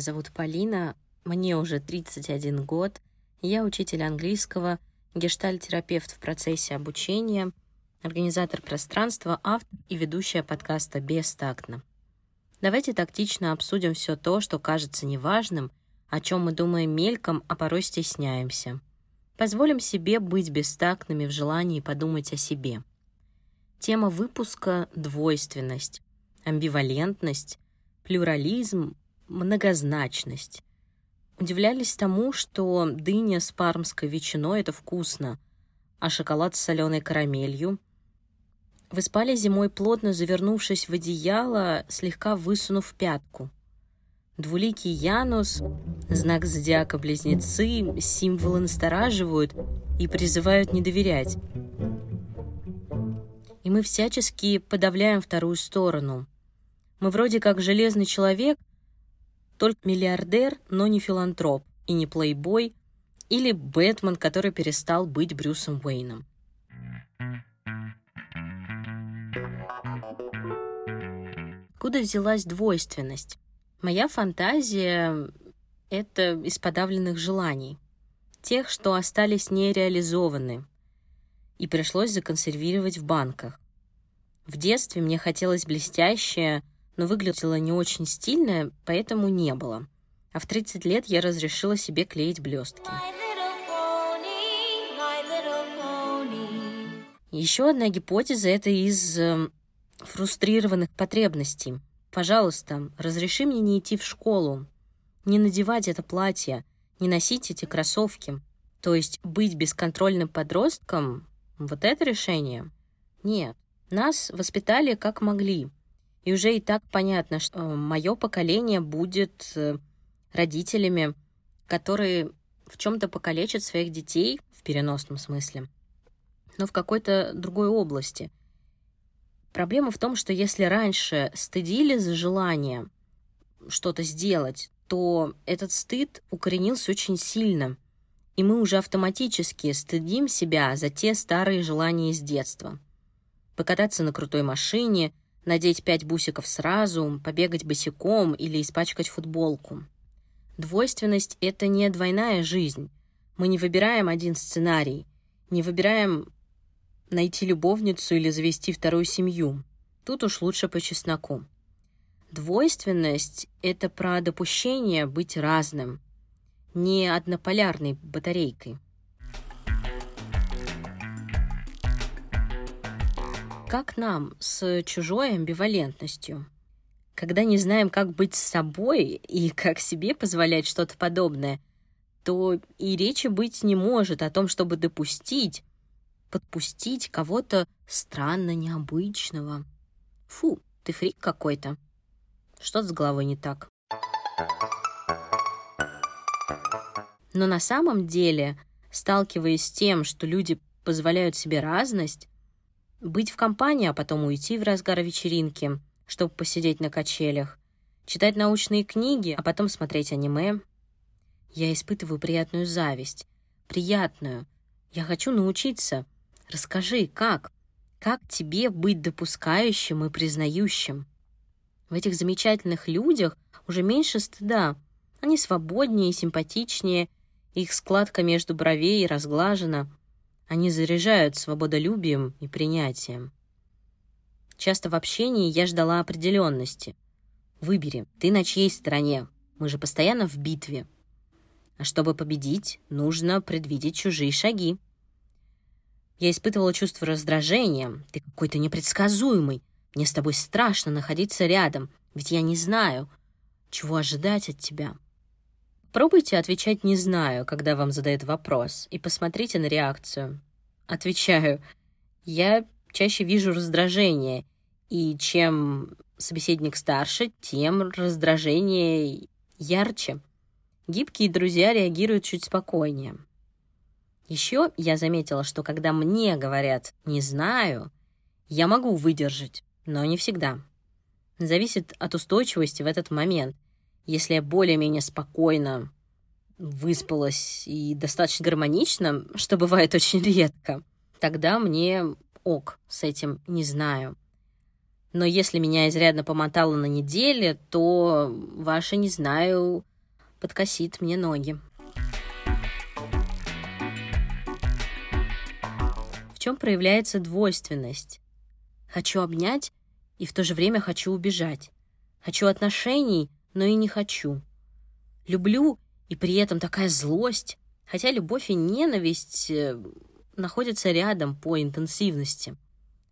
Зовут Полина, мне уже 31 год, я учитель английского, гештальтерапевт в процессе обучения, организатор пространства, автор и ведущая подкаста «Бестактно». Давайте тактично обсудим все то, что кажется неважным, о чем мы думаем мельком, а порой стесняемся. Позволим себе быть бестактными в желании подумать о себе. Тема выпуска — двойственность, амбивалентность, плюрализм, многозначность. Удивлялись тому, что дыня с пармской ветчиной — это вкусно, а шоколад с соленой карамелью — вы спали зимой, плотно завернувшись в одеяло, слегка высунув пятку. Двуликий Янус, знак зодиака Близнецы, символы настораживают и призывают не доверять. И мы всячески подавляем вторую сторону. Мы вроде как железный человек, только миллиардер, но не филантроп и не плейбой, или Бэтмен, который перестал быть Брюсом Уэйном. Откуда взялась двойственность? Моя фантазия — это из подавленных желаний, тех, что остались нереализованы, и пришлось законсервировать в банках. В детстве мне хотелось блестящее, но выглядело не очень стильно, поэтому не было. А в 30 лет я разрешила себе клеить блестки. Еще одна гипотеза — это из эм, фрустрированных потребностей. Пожалуйста, разреши мне не идти в школу, не надевать это платье, не носить эти кроссовки. То есть быть бесконтрольным подростком — вот это решение? Нет. Нас воспитали как могли. И уже и так понятно, что мое поколение будет э, родителями, которые в чем-то покалечат своих детей в переносном смысле, но в какой-то другой области — Проблема в том, что если раньше стыдили за желание что-то сделать, то этот стыд укоренился очень сильно, и мы уже автоматически стыдим себя за те старые желания из детства. Покататься на крутой машине, надеть пять бусиков сразу, побегать босиком или испачкать футболку. Двойственность — это не двойная жизнь. Мы не выбираем один сценарий, не выбираем найти любовницу или завести вторую семью. Тут уж лучше по чесноку. Двойственность — это про допущение быть разным, не однополярной батарейкой. Как нам с чужой амбивалентностью? Когда не знаем, как быть с собой и как себе позволять что-то подобное, то и речи быть не может о том, чтобы допустить, подпустить кого-то странно необычного. Фу, ты фрик какой-то. Что-то с головой не так. Но на самом деле, сталкиваясь с тем, что люди позволяют себе разность, быть в компании, а потом уйти в разгар вечеринки, чтобы посидеть на качелях, читать научные книги, а потом смотреть аниме, я испытываю приятную зависть. Приятную. Я хочу научиться — Расскажи, как? Как тебе быть допускающим и признающим? В этих замечательных людях уже меньше стыда. Они свободнее и симпатичнее, их складка между бровей разглажена. Они заряжают свободолюбием и принятием. Часто в общении я ждала определенности. Выбери, ты на чьей стороне? Мы же постоянно в битве. А чтобы победить, нужно предвидеть чужие шаги. Я испытывала чувство раздражения. Ты какой-то непредсказуемый. Мне с тобой страшно находиться рядом, ведь я не знаю, чего ожидать от тебя. Пробуйте отвечать «не знаю», когда вам задают вопрос, и посмотрите на реакцию. Отвечаю, я чаще вижу раздражение, и чем собеседник старше, тем раздражение ярче. Гибкие друзья реагируют чуть спокойнее. Еще я заметила, что когда мне говорят «не знаю», я могу выдержать, но не всегда. Зависит от устойчивости в этот момент. Если я более-менее спокойно выспалась и достаточно гармонично, что бывает очень редко, тогда мне ок с этим «не знаю». Но если меня изрядно помотало на неделе, то ваше «не знаю» подкосит мне ноги. В чем проявляется двойственность? Хочу обнять и в то же время хочу убежать. Хочу отношений, но и не хочу. Люблю, и при этом такая злость. Хотя любовь и ненависть э, находятся рядом по интенсивности.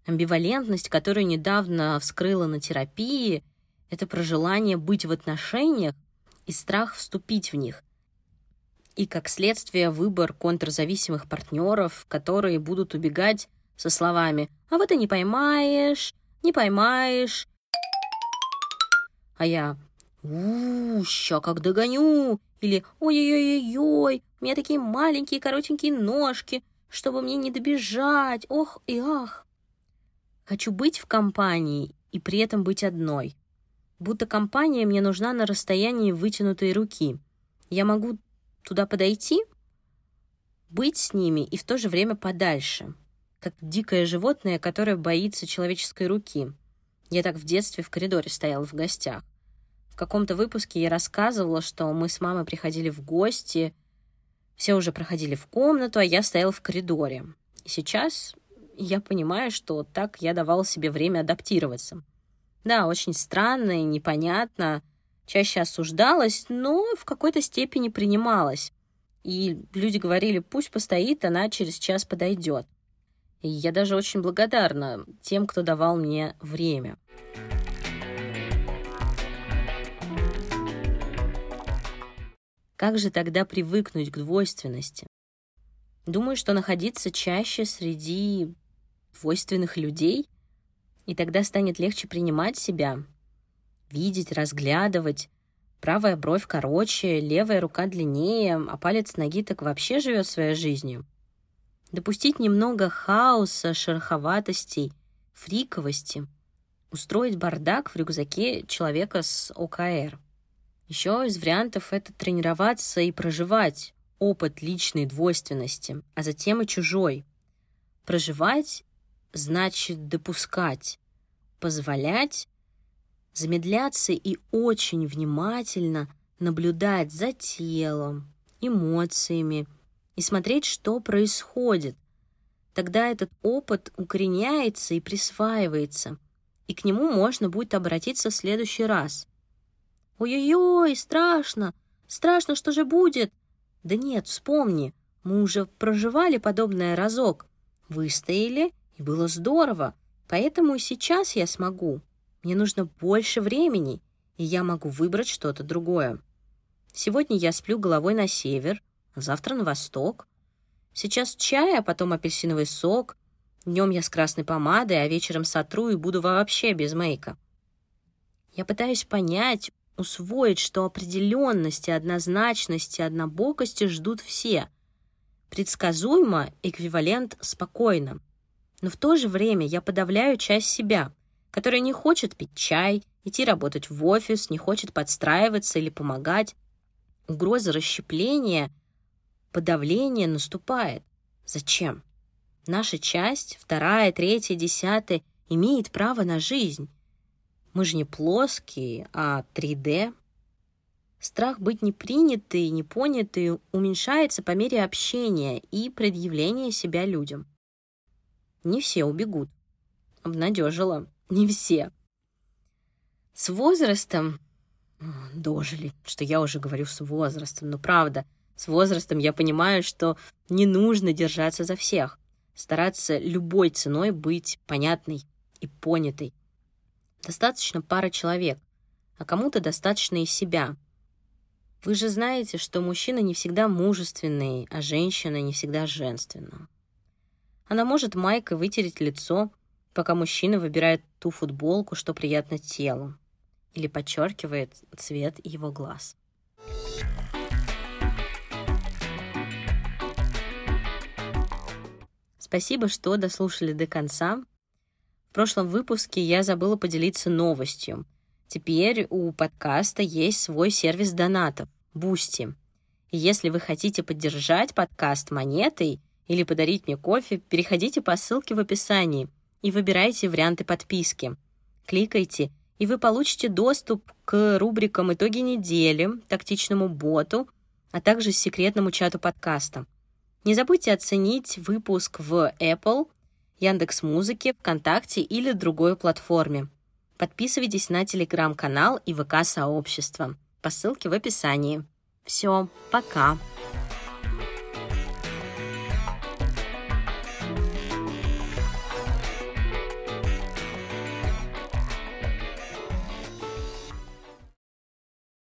Амбивалентность, которую недавно вскрыла на терапии, это про желание быть в отношениях и страх вступить в них. И, как следствие, выбор контрзависимых партнеров, которые будут убегать со словами «А вот и не поймаешь, не поймаешь». А я «У, ща как догоню!» Или «Ой-ой-ой-ой, у меня такие маленькие коротенькие ножки, чтобы мне не добежать, ох и ах!» Хочу быть в компании и при этом быть одной. Будто компания мне нужна на расстоянии вытянутой руки. Я могу туда подойти, быть с ними и в то же время подальше, как дикое животное, которое боится человеческой руки. Я так в детстве в коридоре стояла в гостях. Каком-то выпуске я рассказывала, что мы с мамой приходили в гости, все уже проходили в комнату, а я стояла в коридоре. И сейчас я понимаю, что так я давала себе время адаптироваться. Да, очень странно и непонятно, чаще осуждалась, но в какой-то степени принималась. И люди говорили, пусть постоит, она через час подойдет. И я даже очень благодарна тем, кто давал мне время. Как же тогда привыкнуть к двойственности? Думаю, что находиться чаще среди двойственных людей, и тогда станет легче принимать себя, видеть, разглядывать. Правая бровь короче, левая рука длиннее, а палец ноги так вообще живет своей жизнью. Допустить немного хаоса, шероховатостей, фриковости. Устроить бардак в рюкзаке человека с ОКР. Еще из вариантов это тренироваться и проживать опыт личной двойственности, а затем и чужой. Проживать значит допускать, позволять, замедляться и очень внимательно наблюдать за телом, эмоциями и смотреть, что происходит. Тогда этот опыт укореняется и присваивается, и к нему можно будет обратиться в следующий раз. «Ой-ой-ой, страшно! Страшно, что же будет?» Да нет, вспомни, мы уже проживали подобное разок, выстояли и было здорово, поэтому и сейчас я смогу. Мне нужно больше времени, и я могу выбрать что-то другое. Сегодня я сплю головой на север, а завтра на восток. Сейчас чай, а потом апельсиновый сок. Днем я с красной помадой, а вечером сотру и буду вообще без мейка. Я пытаюсь понять, усвоить, что определенности, однозначности, однобокости ждут все. Предсказуемо эквивалент спокойно. Но в то же время я подавляю часть себя, которая не хочет пить чай, идти работать в офис, не хочет подстраиваться или помогать. Угроза расщепления, подавления наступает. Зачем? Наша часть, вторая, третья, десятая, имеет право на жизнь. Мы же не плоские, а 3D. Страх быть непринятой, непонятой уменьшается по мере общения и предъявления себя людям не все убегут. Обнадежила. Не все. С возрастом... Дожили, что я уже говорю с возрастом, но правда, с возрастом я понимаю, что не нужно держаться за всех, стараться любой ценой быть понятной и понятой. Достаточно пара человек, а кому-то достаточно и себя. Вы же знаете, что мужчина не всегда мужественный, а женщина не всегда женственна. Она может майкой вытереть лицо, пока мужчина выбирает ту футболку, что приятно телу, или подчеркивает цвет его глаз. Спасибо, что дослушали до конца. В прошлом выпуске я забыла поделиться новостью. Теперь у подкаста есть свой сервис донатов — Boosty. Если вы хотите поддержать подкаст монетой — или подарить мне кофе, переходите по ссылке в описании и выбирайте варианты подписки. Кликайте и вы получите доступ к рубрикам «Итоги недели», «Тактичному боту», а также секретному чату подкаста. Не забудьте оценить выпуск в Apple, Яндекс Музыке, ВКонтакте или другой платформе. Подписывайтесь на телеграм-канал и ВК-сообщество по ссылке в описании. Все, пока!